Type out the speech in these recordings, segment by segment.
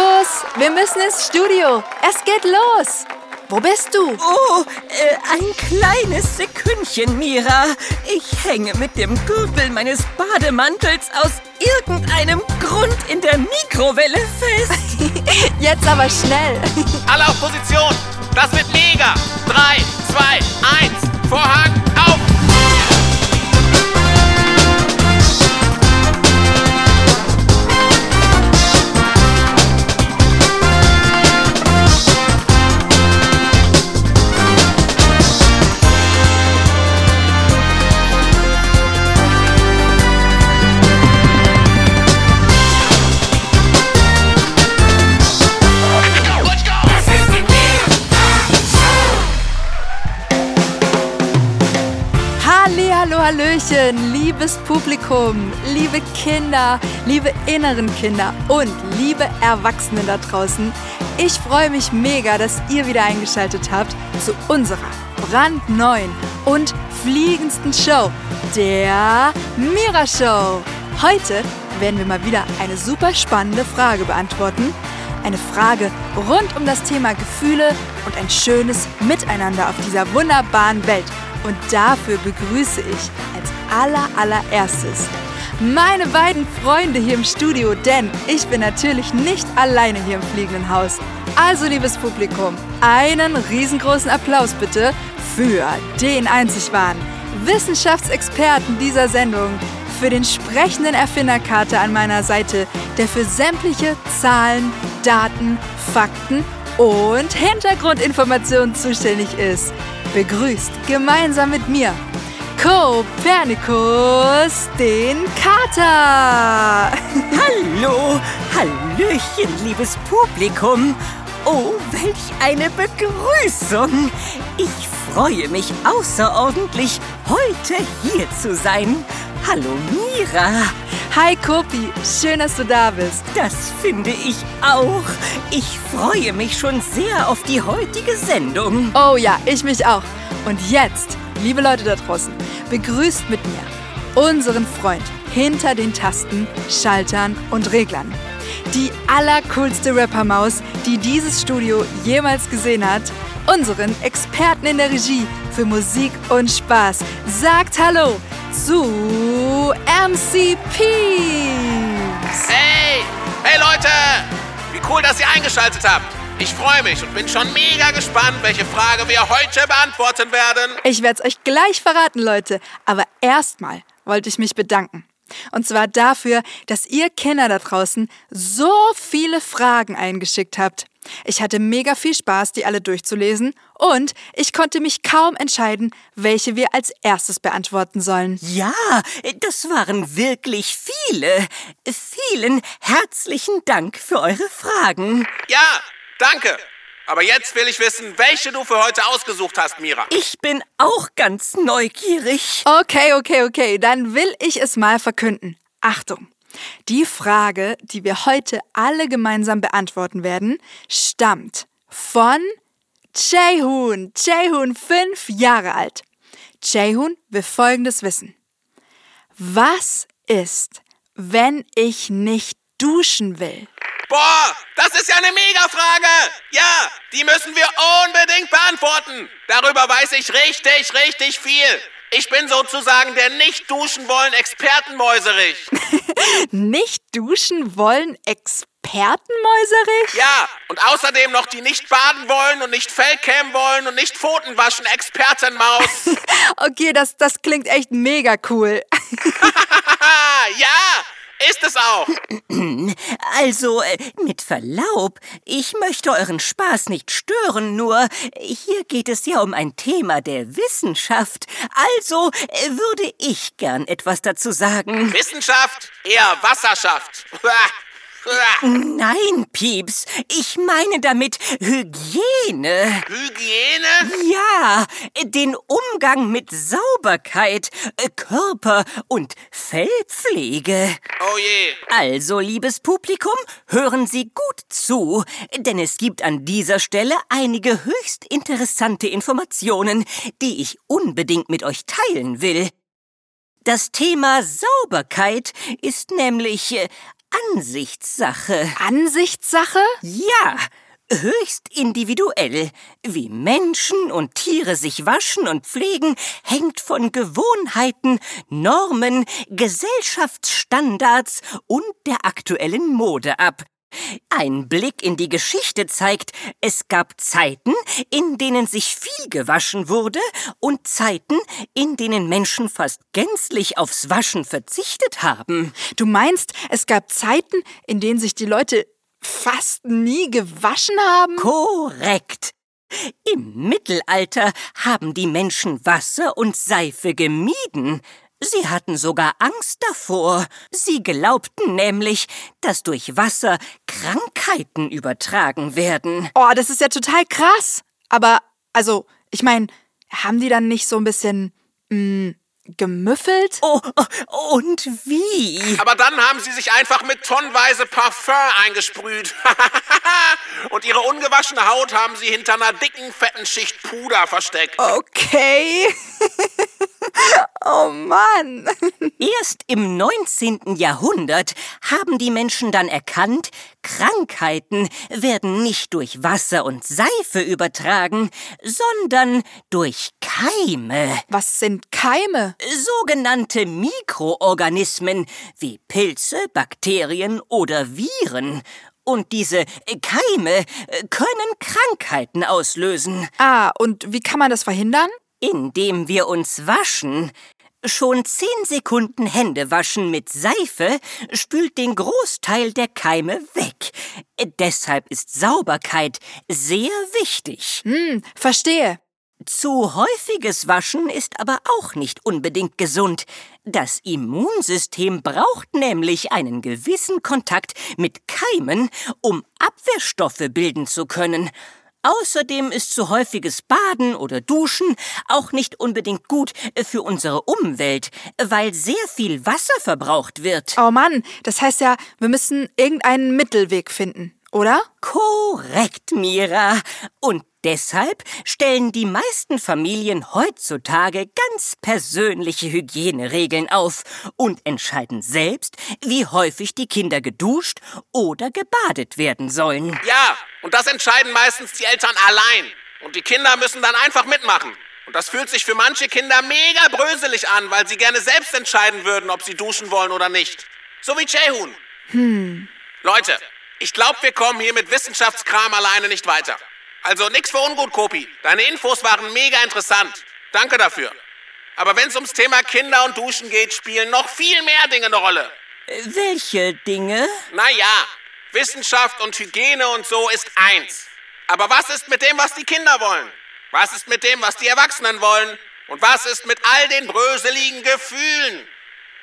Markus, wir müssen ins Studio. Es geht los. Wo bist du? Oh, äh, ein kleines Sekündchen, Mira. Ich hänge mit dem Gürtel meines Bademantels aus irgendeinem Grund in der Mikrowelle fest. Jetzt aber schnell. Alle auf Position. Das wird mega. Drei, zwei, eins. Vorhang Hallöchen, liebes Publikum, liebe Kinder, liebe inneren Kinder und liebe Erwachsene da draußen. Ich freue mich mega, dass ihr wieder eingeschaltet habt zu unserer brandneuen und fliegendsten Show, der Mira Show. Heute werden wir mal wieder eine super spannende Frage beantworten. Eine Frage rund um das Thema Gefühle und ein schönes Miteinander auf dieser wunderbaren Welt. Und dafür begrüße ich als aller allererstes meine beiden Freunde hier im Studio, denn ich bin natürlich nicht alleine hier im fliegenden Haus. Also, liebes Publikum, einen riesengroßen Applaus bitte für den einzig wahren Wissenschaftsexperten dieser Sendung, für den sprechenden Erfinderkater an meiner Seite, der für sämtliche Zahlen, Daten, Fakten und Hintergrundinformationen zuständig ist begrüßt gemeinsam mit mir Kopernikus den Kater. Hallo, Hallöchen, liebes Publikum. Oh, welch eine Begrüßung. Ich freue mich außerordentlich, heute hier zu sein. Hallo, Mira. Hi Kopi, schön, dass du da bist. Das finde ich auch. Ich freue mich schon sehr auf die heutige Sendung. Oh ja, ich mich auch. Und jetzt, liebe Leute da draußen, begrüßt mit mir unseren Freund hinter den Tasten, Schaltern und Reglern. Die allercoolste Rappermaus, die dieses Studio jemals gesehen hat, unseren Experten in der Regie für Musik und Spaß. Sagt Hallo zu MC Peeps. Hey, hey Leute, wie cool, dass ihr eingeschaltet habt. Ich freue mich und bin schon mega gespannt, welche Frage wir heute beantworten werden. Ich werde es euch gleich verraten, Leute. Aber erstmal wollte ich mich bedanken. Und zwar dafür, dass ihr Kinder da draußen so viele Fragen eingeschickt habt. Ich hatte mega viel Spaß, die alle durchzulesen und ich konnte mich kaum entscheiden, welche wir als erstes beantworten sollen. Ja, das waren wirklich viele. Vielen herzlichen Dank für eure Fragen. Ja, danke. Aber jetzt will ich wissen, welche du für heute ausgesucht hast, Mira. Ich bin auch ganz neugierig. Okay, okay, okay, dann will ich es mal verkünden. Achtung. Die Frage, die wir heute alle gemeinsam beantworten werden, stammt von Jehun. Jehun, fünf Jahre alt. Jehun will Folgendes wissen. Was ist, wenn ich nicht duschen will? Boah, das ist ja eine Mega-Frage. Ja, die müssen wir unbedingt beantworten. Darüber weiß ich richtig, richtig viel. Ich bin sozusagen der nicht duschen wollen Expertenmäuserich. nicht duschen wollen Expertenmäuserich? Ja, und außerdem noch die nicht baden wollen und nicht Fellcam wollen und nicht Pfoten waschen Expertenmaus. okay, das, das klingt echt mega cool. ja, ist es auch. Also, äh, mit Verlaub, ich möchte euren Spaß nicht stören, nur hier geht es ja um ein Thema der Wissenschaft. Also äh, würde ich gern etwas dazu sagen. Wissenschaft? Eher Wasserschaft. Nein, Pieps, ich meine damit Hygiene. Hygiene? Ja, den Umgang mit Sauberkeit, Körper- und Fellpflege. Oh je. Also, liebes Publikum, hören Sie gut zu, denn es gibt an dieser Stelle einige höchst interessante Informationen, die ich unbedingt mit euch teilen will. Das Thema Sauberkeit ist nämlich Ansichtssache. Ansichtssache? Ja, höchst individuell. Wie Menschen und Tiere sich waschen und pflegen, hängt von Gewohnheiten, Normen, Gesellschaftsstandards und der aktuellen Mode ab. Ein Blick in die Geschichte zeigt, es gab Zeiten, in denen sich viel gewaschen wurde und Zeiten, in denen Menschen fast gänzlich aufs Waschen verzichtet haben. Du meinst, es gab Zeiten, in denen sich die Leute fast nie gewaschen haben? Korrekt. Im Mittelalter haben die Menschen Wasser und Seife gemieden. Sie hatten sogar Angst davor. Sie glaubten nämlich, dass durch Wasser Krankheiten übertragen werden. Oh, das ist ja total krass. Aber, also, ich meine, haben die dann nicht so ein bisschen mh, gemüffelt? Oh, und wie? Aber dann haben sie sich einfach mit tonnenweise Parfum eingesprüht. Und ihre ungewaschene Haut haben sie hinter einer dicken, fetten Schicht Puder versteckt. Okay. oh Mann. Erst im 19. Jahrhundert haben die Menschen dann erkannt, Krankheiten werden nicht durch Wasser und Seife übertragen, sondern durch Keime. Was sind Keime? Sogenannte Mikroorganismen wie Pilze, Bakterien oder Viren. Und diese Keime können Krankheiten auslösen. Ah, und wie kann man das verhindern? Indem wir uns waschen. Schon zehn Sekunden Hände waschen mit Seife spült den Großteil der Keime weg. Deshalb ist Sauberkeit sehr wichtig. Hm, verstehe. Zu häufiges Waschen ist aber auch nicht unbedingt gesund. Das Immunsystem braucht nämlich einen gewissen Kontakt mit Keimen, um Abwehrstoffe bilden zu können. Außerdem ist zu häufiges Baden oder Duschen auch nicht unbedingt gut für unsere Umwelt, weil sehr viel Wasser verbraucht wird. Oh Mann, das heißt ja, wir müssen irgendeinen Mittelweg finden, oder? Korrekt, Mira. Und deshalb stellen die meisten Familien heutzutage ganz persönliche Hygieneregeln auf und entscheiden selbst, wie häufig die Kinder geduscht oder gebadet werden sollen. Ja, und das entscheiden meistens die Eltern allein. Und die Kinder müssen dann einfach mitmachen. Und das fühlt sich für manche Kinder mega bröselig an, weil sie gerne selbst entscheiden würden, ob sie duschen wollen oder nicht. So wie Jehun. Hm. Leute, ich glaube, wir kommen hier mit Wissenschaftskram alleine nicht weiter. Also nix für ungut, Kopi. Deine Infos waren mega interessant. Danke dafür. Aber wenn es ums Thema Kinder und Duschen geht, spielen noch viel mehr Dinge eine Rolle. Welche Dinge? Naja, Wissenschaft und Hygiene und so ist eins. Aber was ist mit dem, was die Kinder wollen? Was ist mit dem, was die Erwachsenen wollen? Und was ist mit all den bröseligen Gefühlen?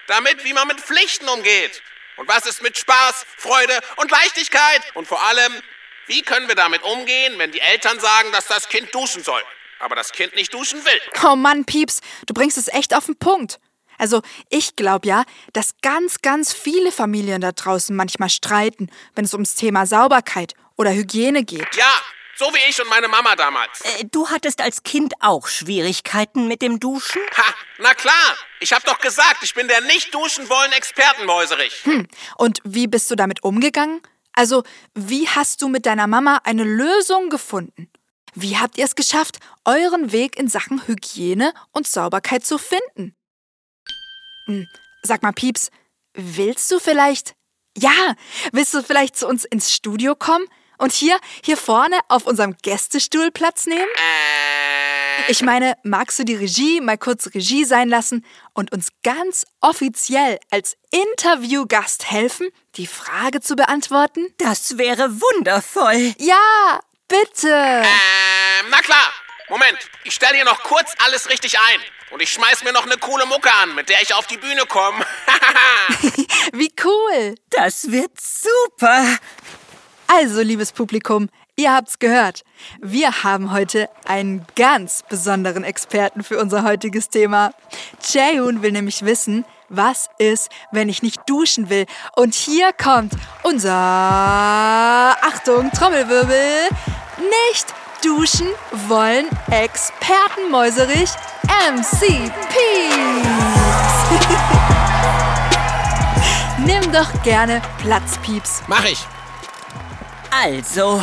Damit, wie man mit Pflichten umgeht. Und was ist mit Spaß, Freude und Leichtigkeit? Und vor allem, wie können wir damit umgehen, wenn die Eltern sagen, dass das Kind duschen soll, aber das Kind nicht duschen will? Oh Mann, Pieps, du bringst es echt auf den Punkt. Also, ich glaube ja, dass ganz, ganz viele Familien da draußen manchmal streiten, wenn es ums Thema Sauberkeit oder Hygiene geht. Ja, so wie ich und meine Mama damals. Äh, du hattest als Kind auch Schwierigkeiten mit dem Duschen? Ha, na klar. Ich hab doch gesagt, ich bin der nicht duschen wollen Expertenmäuserich. Hm, und wie bist du damit umgegangen? Also, wie hast du mit deiner Mama eine Lösung gefunden? Wie habt ihr es geschafft, euren Weg in Sachen Hygiene und Sauberkeit zu finden? Hm, sag mal, Pieps, willst du vielleicht. Ja, willst du vielleicht zu uns ins Studio kommen und hier, hier vorne auf unserem Gästestuhl Platz nehmen? Ich meine, magst du die Regie mal kurz Regie sein lassen und uns ganz offiziell als Interviewgast helfen, die Frage zu beantworten? Das wäre wundervoll. Ja, bitte. Ähm, na klar. Moment, ich stelle hier noch kurz alles richtig ein. Und ich schmeiß mir noch eine coole Mucke an, mit der ich auf die Bühne komme. Wie cool. Das wird super. Also, liebes Publikum, ihr habt's gehört. Wir haben heute einen ganz besonderen Experten für unser heutiges Thema. Jaehoon will nämlich wissen, was ist, wenn ich nicht duschen will. Und hier kommt unser Achtung, Trommelwirbel, nicht duschen wollen Expertenmäuserich MC Peace. Nimm Nimm doch gerne Platz, Pieps. Mach ich. Also,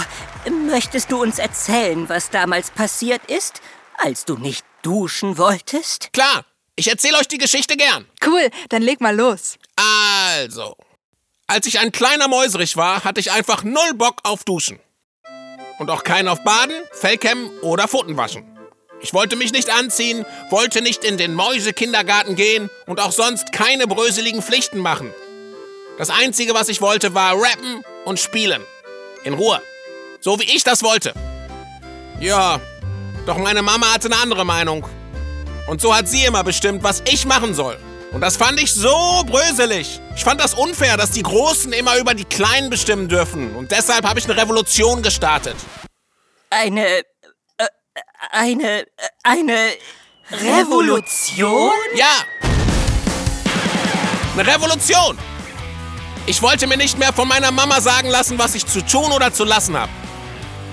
möchtest du uns erzählen, was damals passiert ist, als du nicht duschen wolltest? Klar, ich erzähle euch die Geschichte gern. Cool, dann leg mal los. Also, als ich ein kleiner Mäuserich war, hatte ich einfach null Bock auf Duschen. Und auch keinen auf Baden, Fellkämmen oder Pfotenwaschen. Ich wollte mich nicht anziehen, wollte nicht in den Mäusekindergarten gehen und auch sonst keine bröseligen Pflichten machen. Das Einzige, was ich wollte, war rappen und spielen. In Ruhe. So wie ich das wollte. Ja, doch meine Mama hatte eine andere Meinung. Und so hat sie immer bestimmt, was ich machen soll. Und das fand ich so bröselig. Ich fand das unfair, dass die Großen immer über die Kleinen bestimmen dürfen. Und deshalb habe ich eine Revolution gestartet. Eine. Äh, eine. Eine. Revolution? Ja! Eine Revolution! Ich wollte mir nicht mehr von meiner Mama sagen lassen, was ich zu tun oder zu lassen habe.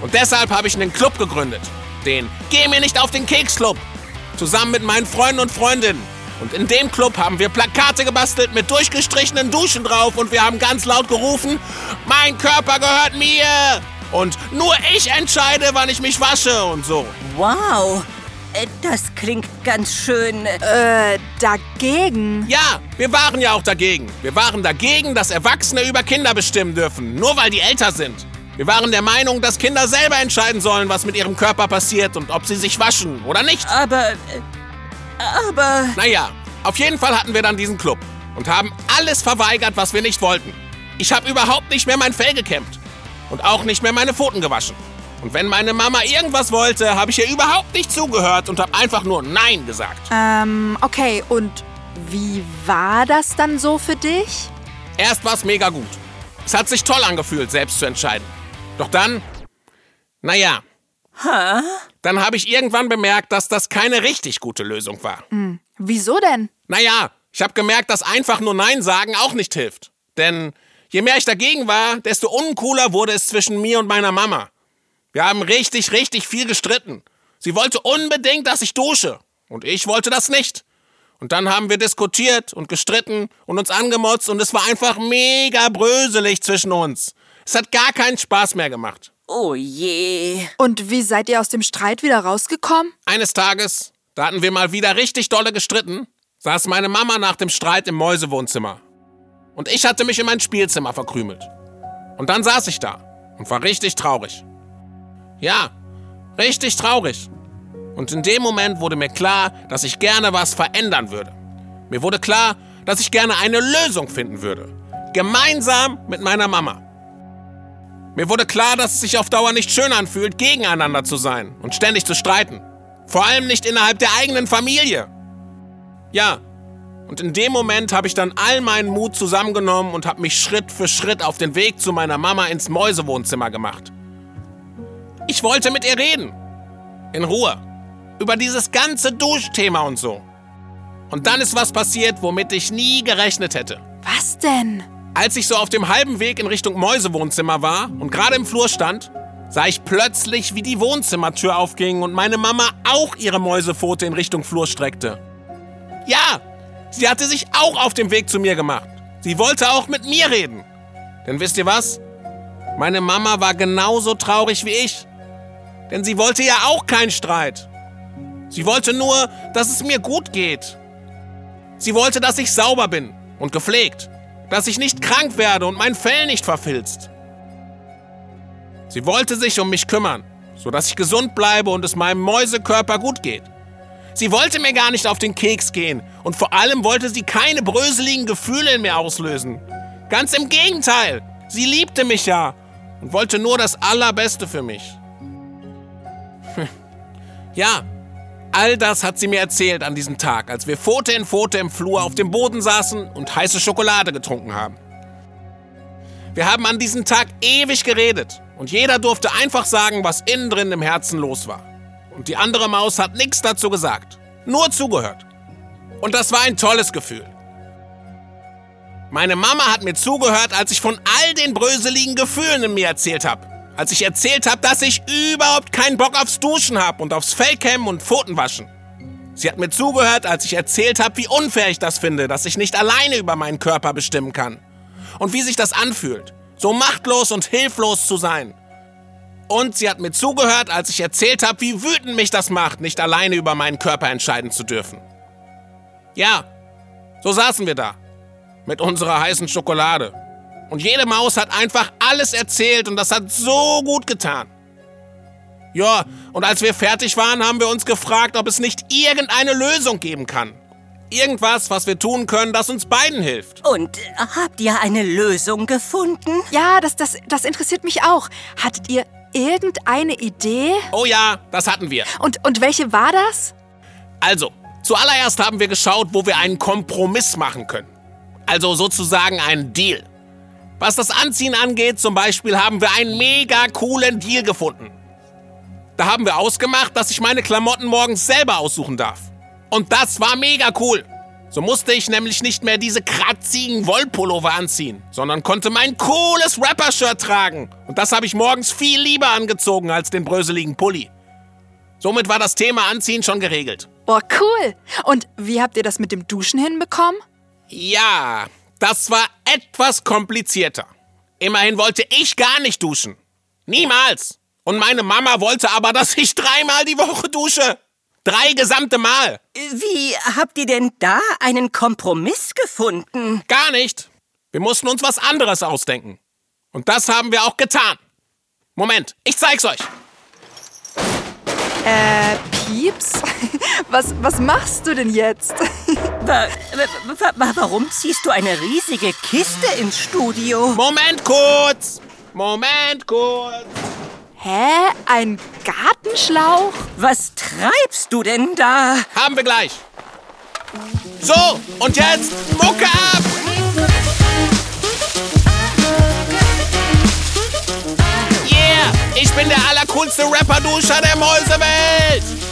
Und deshalb habe ich einen Club gegründet. Den Geh mir nicht auf den Keks Club. Zusammen mit meinen Freunden und Freundinnen. Und in dem Club haben wir Plakate gebastelt mit durchgestrichenen Duschen drauf und wir haben ganz laut gerufen, mein Körper gehört mir. Und nur ich entscheide, wann ich mich wasche und so. Wow. Äh, Das klingt ganz schön. Äh, dagegen. Ja, wir waren ja auch dagegen. Wir waren dagegen, dass Erwachsene über Kinder bestimmen dürfen, nur weil die älter sind. Wir waren der Meinung, dass Kinder selber entscheiden sollen, was mit ihrem Körper passiert und ob sie sich waschen oder nicht. Aber. Aber. Naja, auf jeden Fall hatten wir dann diesen Club und haben alles verweigert, was wir nicht wollten. Ich habe überhaupt nicht mehr mein Fell gekämmt und auch nicht mehr meine Pfoten gewaschen. Und wenn meine Mama irgendwas wollte, habe ich ihr überhaupt nicht zugehört und habe einfach nur Nein gesagt. Ähm, okay, und wie war das dann so für dich? Erst war es mega gut. Es hat sich toll angefühlt, selbst zu entscheiden. Doch dann, naja, Hä? dann habe ich irgendwann bemerkt, dass das keine richtig gute Lösung war. Wieso denn? Naja, ich habe gemerkt, dass einfach nur Nein sagen auch nicht hilft. Denn je mehr ich dagegen war, desto uncooler wurde es zwischen mir und meiner Mama. Wir haben richtig, richtig viel gestritten. Sie wollte unbedingt, dass ich dusche. Und ich wollte das nicht. Und dann haben wir diskutiert und gestritten und uns angemotzt und es war einfach mega bröselig zwischen uns. Es hat gar keinen Spaß mehr gemacht. Oh je. Und wie seid ihr aus dem Streit wieder rausgekommen? Eines Tages, da hatten wir mal wieder richtig dolle gestritten, saß meine Mama nach dem Streit im Mäusewohnzimmer. Und ich hatte mich in mein Spielzimmer verkrümelt. Und dann saß ich da und war richtig traurig. Ja, richtig traurig. Und in dem Moment wurde mir klar, dass ich gerne was verändern würde. Mir wurde klar, dass ich gerne eine Lösung finden würde. Gemeinsam mit meiner Mama. Mir wurde klar, dass es sich auf Dauer nicht schön anfühlt, gegeneinander zu sein und ständig zu streiten. Vor allem nicht innerhalb der eigenen Familie. Ja, und in dem Moment habe ich dann all meinen Mut zusammengenommen und habe mich Schritt für Schritt auf den Weg zu meiner Mama ins Mäusewohnzimmer gemacht. Ich wollte mit ihr reden. In Ruhe. Über dieses ganze Duschthema und so. Und dann ist was passiert, womit ich nie gerechnet hätte. Was denn? Als ich so auf dem halben Weg in Richtung Mäusewohnzimmer war und gerade im Flur stand, sah ich plötzlich, wie die Wohnzimmertür aufging und meine Mama auch ihre Mäusepfote in Richtung Flur streckte. Ja, sie hatte sich auch auf dem Weg zu mir gemacht. Sie wollte auch mit mir reden. Denn wisst ihr was? Meine Mama war genauso traurig wie ich. Denn sie wollte ja auch keinen Streit. Sie wollte nur, dass es mir gut geht. Sie wollte, dass ich sauber bin und gepflegt, dass ich nicht krank werde und mein Fell nicht verfilzt. Sie wollte sich um mich kümmern, sodass ich gesund bleibe und es meinem Mäusekörper gut geht. Sie wollte mir gar nicht auf den Keks gehen und vor allem wollte sie keine bröseligen Gefühle in mir auslösen. Ganz im Gegenteil, sie liebte mich ja und wollte nur das Allerbeste für mich. Ja, all das hat sie mir erzählt an diesem Tag, als wir Pfote in Pfote im Flur auf dem Boden saßen und heiße Schokolade getrunken haben. Wir haben an diesem Tag ewig geredet und jeder durfte einfach sagen, was innen drin im Herzen los war. Und die andere Maus hat nichts dazu gesagt, nur zugehört. Und das war ein tolles Gefühl. Meine Mama hat mir zugehört, als ich von all den bröseligen Gefühlen in mir erzählt habe. Als ich erzählt habe, dass ich überhaupt keinen Bock aufs Duschen habe und aufs Fellcammen und Pfotenwaschen. Sie hat mir zugehört, als ich erzählt habe, wie unfair ich das finde, dass ich nicht alleine über meinen Körper bestimmen kann. und wie sich das anfühlt, so machtlos und hilflos zu sein. Und sie hat mir zugehört, als ich erzählt habe, wie wütend mich das macht, nicht alleine über meinen Körper entscheiden zu dürfen. Ja, so saßen wir da. Mit unserer heißen Schokolade. Und jede Maus hat einfach alles erzählt und das hat so gut getan. Ja, und als wir fertig waren, haben wir uns gefragt, ob es nicht irgendeine Lösung geben kann. Irgendwas, was wir tun können, das uns beiden hilft. Und äh, habt ihr eine Lösung gefunden? Ja, das, das, das interessiert mich auch. Hattet ihr irgendeine Idee? Oh ja, das hatten wir. Und, und welche war das? Also, zuallererst haben wir geschaut, wo wir einen Kompromiss machen können. Also sozusagen einen Deal. Was das Anziehen angeht, zum Beispiel, haben wir einen mega coolen Deal gefunden. Da haben wir ausgemacht, dass ich meine Klamotten morgens selber aussuchen darf. Und das war mega cool. So musste ich nämlich nicht mehr diese kratzigen Wollpullover anziehen, sondern konnte mein cooles Rapper-Shirt tragen. Und das habe ich morgens viel lieber angezogen als den bröseligen Pulli. Somit war das Thema Anziehen schon geregelt. Boah, cool. Und wie habt ihr das mit dem Duschen hinbekommen? Ja, das war etwas komplizierter. Immerhin wollte ich gar nicht duschen. Niemals. Und meine Mama wollte aber, dass ich dreimal die Woche dusche. Drei gesamte Mal. Wie habt ihr denn da einen Kompromiss gefunden? Gar nicht. Wir mussten uns was anderes ausdenken. Und das haben wir auch getan. Moment, ich zeig's euch. Äh, Pieps? Was, was machst du denn jetzt? Wa wa wa warum ziehst du eine riesige Kiste ins Studio? Moment kurz. Moment kurz. Hä? Ein Gartenschlauch? Was treibst du denn da? Haben wir gleich. So, und jetzt Mucke ab! Yeah, ich bin der allercoolste Rapper-Duscher der Mäusewelt!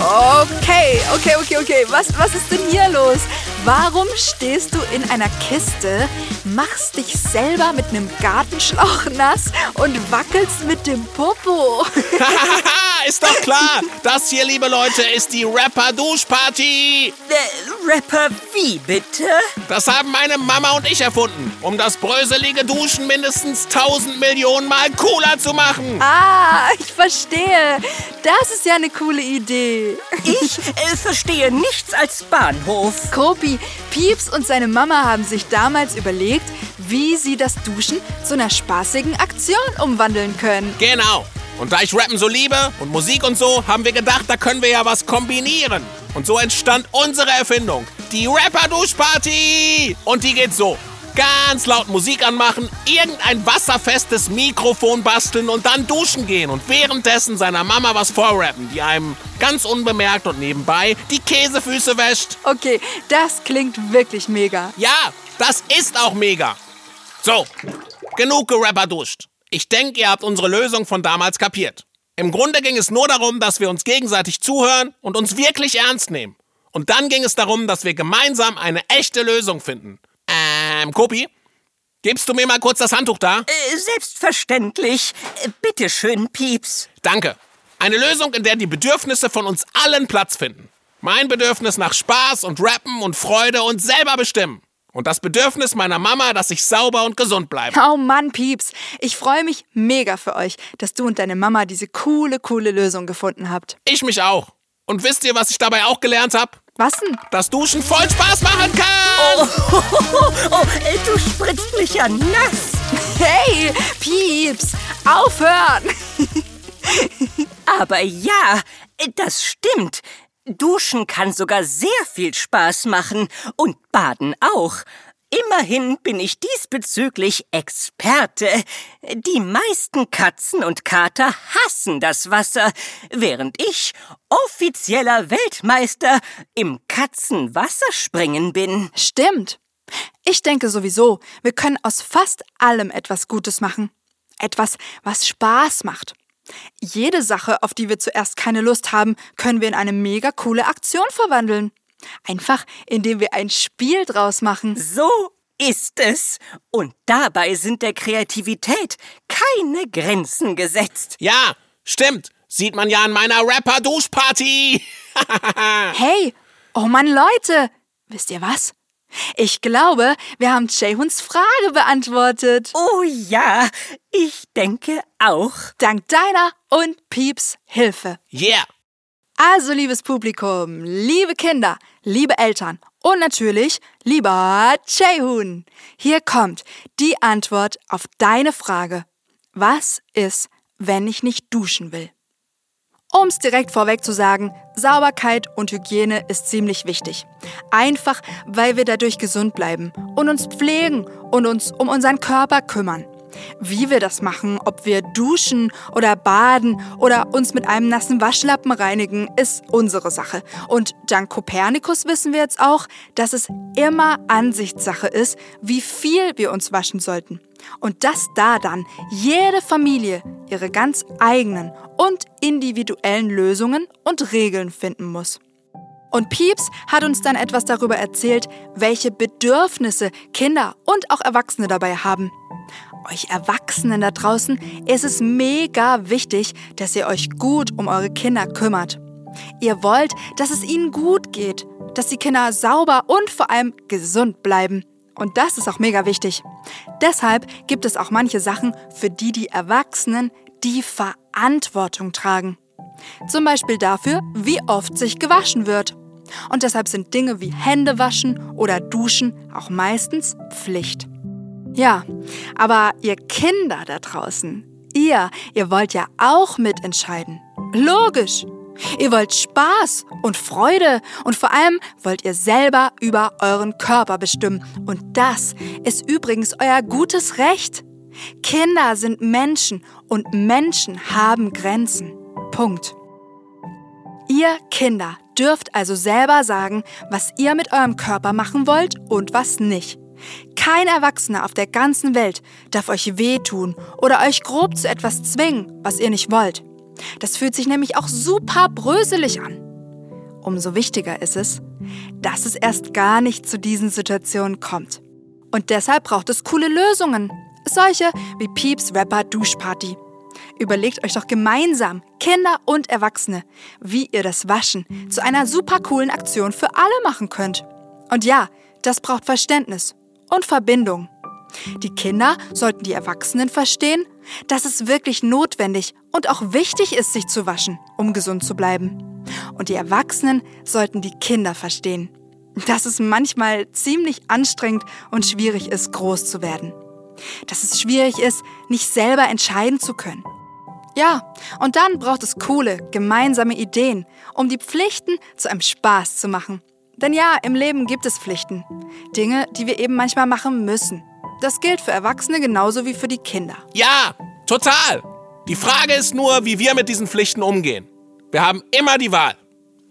Okay, okay, okay, okay. Was, was ist denn hier los? Warum stehst du in einer Kiste, machst dich selber mit einem Gartenschlauch nass und wackelst mit dem Popo? Hahaha, ist doch klar. Das hier, liebe Leute, ist die Rapper-Duschparty. Äh, Rapper wie bitte? Das haben meine Mama und ich erfunden, um das bröselige Duschen mindestens 1000 Millionen Mal cooler zu machen. Ah, ich verstehe. Das ist ja eine coole Idee. Ich äh, verstehe nichts als Bahnhof. Kopi, Pieps und seine Mama haben sich damals überlegt, wie sie das Duschen zu einer spaßigen Aktion umwandeln können. Genau. Und da ich Rappen so liebe und Musik und so, haben wir gedacht, da können wir ja was kombinieren. Und so entstand unsere Erfindung, die Rapper-Duschparty. Und die geht so. Ganz laut Musik anmachen, irgendein wasserfestes Mikrofon basteln und dann duschen gehen und währenddessen seiner Mama was vorrappen, die einem ganz unbemerkt und nebenbei die Käsefüße wäscht. Okay, das klingt wirklich mega. Ja, das ist auch mega. So, genug gerapper duscht. Ich denke, ihr habt unsere Lösung von damals kapiert. Im Grunde ging es nur darum, dass wir uns gegenseitig zuhören und uns wirklich ernst nehmen. Und dann ging es darum, dass wir gemeinsam eine echte Lösung finden. Ähm, Kopi, gibst du mir mal kurz das Handtuch da? Äh, selbstverständlich. Äh, Bitte schön, Pieps. Danke. Eine Lösung, in der die Bedürfnisse von uns allen Platz finden. Mein Bedürfnis nach Spaß und Rappen und Freude und selber bestimmen. Und das Bedürfnis meiner Mama, dass ich sauber und gesund bleibe. Oh Mann, Pieps, ich freue mich mega für euch, dass du und deine Mama diese coole, coole Lösung gefunden habt. Ich mich auch. Und wisst ihr, was ich dabei auch gelernt habe? Was denn? Dass Duschen voll Spaß machen kann! Oh, äh, du spritzt mich ja nass. Hey, Pieps, aufhören! Aber ja, das stimmt. Duschen kann sogar sehr viel Spaß machen und Baden auch. Immerhin bin ich diesbezüglich Experte. Die meisten Katzen und Kater hassen das Wasser, während ich offizieller Weltmeister im Katzenwasserspringen bin. Stimmt. Ich denke sowieso, wir können aus fast allem etwas Gutes machen. Etwas, was Spaß macht. Jede Sache, auf die wir zuerst keine Lust haben, können wir in eine mega coole Aktion verwandeln. Einfach, indem wir ein Spiel draus machen. So ist es. Und dabei sind der Kreativität keine Grenzen gesetzt. Ja, stimmt. Sieht man ja an meiner Rapper-Duschparty. Hey, oh Mann, Leute, wisst ihr was? Ich glaube, wir haben Jaehuns Frage beantwortet. Oh ja, ich denke auch. Dank deiner und Pieps Hilfe. Yeah! Also, liebes Publikum, liebe Kinder, liebe Eltern und natürlich lieber Jaehun. Hier kommt die Antwort auf deine Frage. Was ist, wenn ich nicht duschen will? Um es direkt vorweg zu sagen, Sauberkeit und Hygiene ist ziemlich wichtig. Einfach, weil wir dadurch gesund bleiben und uns pflegen und uns um unseren Körper kümmern. Wie wir das machen, ob wir duschen oder baden oder uns mit einem nassen Waschlappen reinigen, ist unsere Sache. Und dank Kopernikus wissen wir jetzt auch, dass es immer Ansichtssache ist, wie viel wir uns waschen sollten. Und dass da dann jede Familie ihre ganz eigenen und individuellen Lösungen und Regeln finden muss. Und Pieps hat uns dann etwas darüber erzählt, welche Bedürfnisse Kinder und auch Erwachsene dabei haben. Euch Erwachsenen da draußen ist es mega wichtig, dass ihr euch gut um eure Kinder kümmert. Ihr wollt, dass es ihnen gut geht, dass die Kinder sauber und vor allem gesund bleiben. Und das ist auch mega wichtig. Deshalb gibt es auch manche Sachen, für die die Erwachsenen die Verantwortung tragen. Zum Beispiel dafür, wie oft sich gewaschen wird. Und deshalb sind Dinge wie Hände waschen oder Duschen auch meistens Pflicht. Ja, aber ihr Kinder da draußen, ihr, ihr wollt ja auch mitentscheiden. Logisch. Ihr wollt Spaß und Freude und vor allem wollt ihr selber über euren Körper bestimmen. Und das ist übrigens euer gutes Recht. Kinder sind Menschen und Menschen haben Grenzen. Punkt. Ihr Kinder dürft also selber sagen, was ihr mit eurem Körper machen wollt und was nicht. Kein Erwachsener auf der ganzen Welt darf euch wehtun oder euch grob zu etwas zwingen, was ihr nicht wollt. Das fühlt sich nämlich auch super bröselig an. Umso wichtiger ist es, dass es erst gar nicht zu diesen Situationen kommt. Und deshalb braucht es coole Lösungen. Solche wie Pieps Rapper Duschparty. Überlegt euch doch gemeinsam, Kinder und Erwachsene, wie ihr das Waschen zu einer super coolen Aktion für alle machen könnt. Und ja, das braucht Verständnis und Verbindung. Die Kinder sollten die Erwachsenen verstehen, dass es wirklich notwendig und auch wichtig ist, sich zu waschen, um gesund zu bleiben. Und die Erwachsenen sollten die Kinder verstehen, dass es manchmal ziemlich anstrengend und schwierig ist, groß zu werden. Dass es schwierig ist, nicht selber entscheiden zu können. Ja, und dann braucht es coole, gemeinsame Ideen, um die Pflichten zu einem Spaß zu machen denn ja, im Leben gibt es Pflichten. Dinge, die wir eben manchmal machen müssen. Das gilt für Erwachsene genauso wie für die Kinder. Ja, total. Die Frage ist nur, wie wir mit diesen Pflichten umgehen. Wir haben immer die Wahl.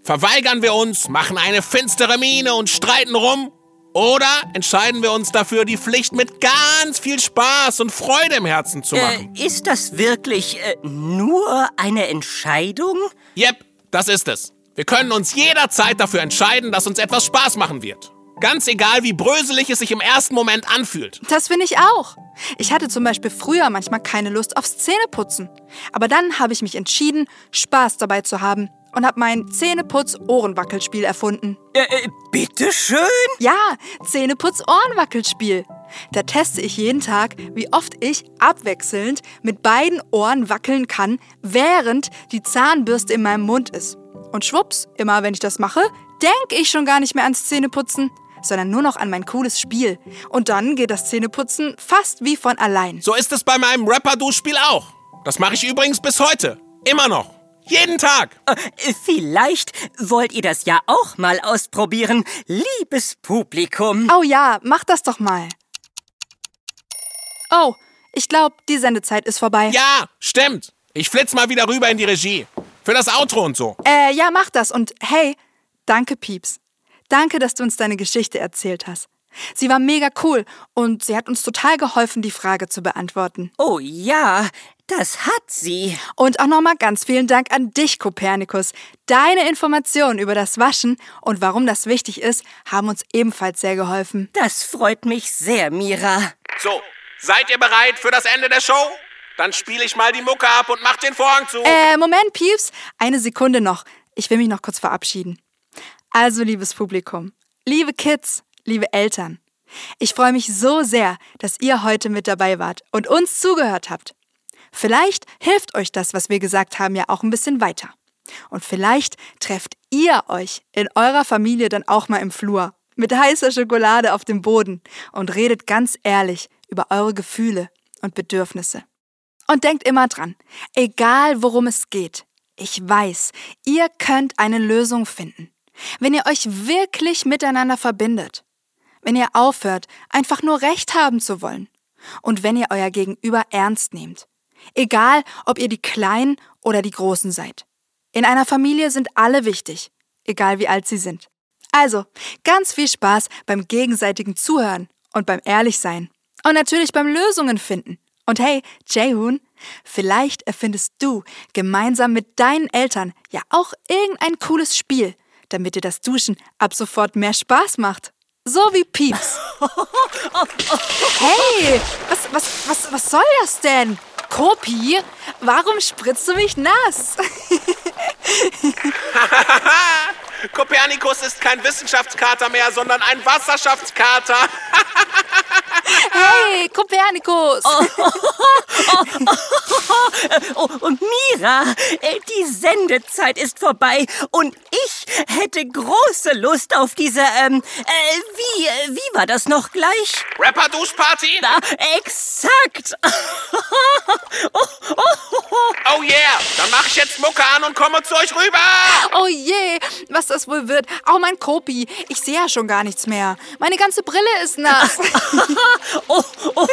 Verweigern wir uns, machen eine finstere Miene und streiten rum? Oder entscheiden wir uns dafür, die Pflicht mit ganz viel Spaß und Freude im Herzen zu machen? Äh, ist das wirklich äh, nur eine Entscheidung? Yep, das ist es. Wir können uns jederzeit dafür entscheiden, dass uns etwas Spaß machen wird. Ganz egal, wie bröselig es sich im ersten Moment anfühlt. Das finde ich auch. Ich hatte zum Beispiel früher manchmal keine Lust aufs Zähneputzen. Aber dann habe ich mich entschieden, Spaß dabei zu haben und habe mein Zähneputz-Ohrenwackelspiel erfunden. Äh, äh, bitteschön? Ja, Zähneputz-Ohrenwackelspiel. Da teste ich jeden Tag, wie oft ich abwechselnd mit beiden Ohren wackeln kann, während die Zahnbürste in meinem Mund ist. Und schwupps, immer wenn ich das mache, denke ich schon gar nicht mehr ans Zähneputzen, sondern nur noch an mein cooles Spiel. Und dann geht das Zähneputzen fast wie von allein. So ist es bei meinem Rapper-Duschspiel auch. Das mache ich übrigens bis heute. Immer noch. Jeden Tag. Äh, vielleicht wollt ihr das ja auch mal ausprobieren, liebes Publikum. Oh ja, mach das doch mal. Oh, ich glaube, die Sendezeit ist vorbei. Ja, stimmt. Ich flitz mal wieder rüber in die Regie. Für das Outro und so. Äh, ja, mach das. Und hey, danke, Pieps. Danke, dass du uns deine Geschichte erzählt hast. Sie war mega cool und sie hat uns total geholfen, die Frage zu beantworten. Oh ja, das hat sie. Und auch nochmal ganz vielen Dank an dich, Kopernikus. Deine Informationen über das Waschen und warum das wichtig ist, haben uns ebenfalls sehr geholfen. Das freut mich sehr, Mira. So, seid ihr bereit für das Ende der Show? Dann spiele ich mal die Mucke ab und mach den Vorhang zu. Äh, Moment, Pieps. Eine Sekunde noch. Ich will mich noch kurz verabschieden. Also, liebes Publikum, liebe Kids, liebe Eltern. Ich freue mich so sehr, dass ihr heute mit dabei wart und uns zugehört habt. Vielleicht hilft euch das, was wir gesagt haben, ja auch ein bisschen weiter. Und vielleicht trefft ihr euch in eurer Familie dann auch mal im Flur mit heißer Schokolade auf dem Boden und redet ganz ehrlich über eure Gefühle und Bedürfnisse. Und denkt immer dran, egal worum es geht, ich weiß, ihr könnt eine Lösung finden, wenn ihr euch wirklich miteinander verbindet, wenn ihr aufhört, einfach nur Recht haben zu wollen und wenn ihr euer Gegenüber ernst nehmt, egal ob ihr die Kleinen oder die Großen seid. In einer Familie sind alle wichtig, egal wie alt sie sind. Also, ganz viel Spaß beim gegenseitigen Zuhören und beim Ehrlichsein. Und natürlich beim Lösungen finden. Und hey, Jehun, vielleicht erfindest du gemeinsam mit deinen Eltern ja auch irgendein cooles Spiel, damit dir das Duschen ab sofort mehr Spaß macht. So wie Pieps. Hey, was, was, was, was soll das denn? Kopi, warum spritzt du mich nass? Kopernikus ist kein Wissenschaftskater mehr, sondern ein Wasserschaftskater. hey, Kopernikus! Oh, oh, und Mira, die Sendezeit ist vorbei und ich hätte große Lust auf diese, ähm, äh, wie, äh, wie war das noch gleich? Rapper-Duschparty? Na, exakt! oh yeah, dann mach ich jetzt Mucke an und komme zu euch rüber! Oh je, was das wohl wird. Auch mein Kopi. Ich sehe ja schon gar nichts mehr. Meine ganze Brille ist nass. oh, oh,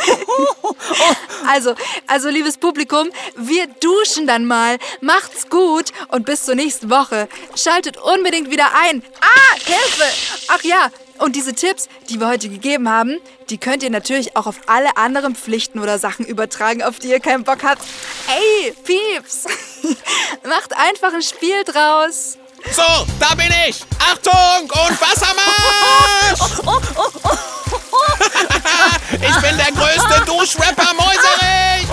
oh, also, also, liebes Publikum, wir duschen dann mal. Macht's gut und bis zur nächsten Woche. Schaltet unbedingt wieder ein. Ah, Hilfe! Ach ja, und diese Tipps, die wir heute gegeben haben, die könnt ihr natürlich auch auf alle anderen Pflichten oder Sachen übertragen, auf die ihr keinen Bock habt. Ey, Pieps! Macht einfach ein Spiel draus. So, da bin ich. Achtung und Wassermarsch! ich bin der größte Duschrapper Mäuserich!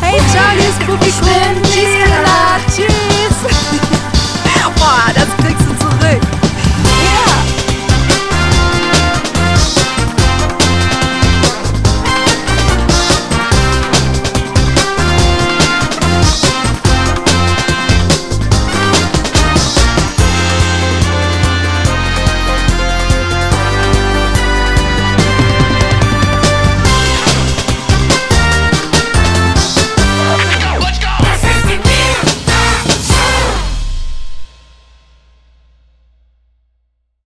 Hey, Charlies Publikum, tschüss, Kanada, tschüss! Boah, das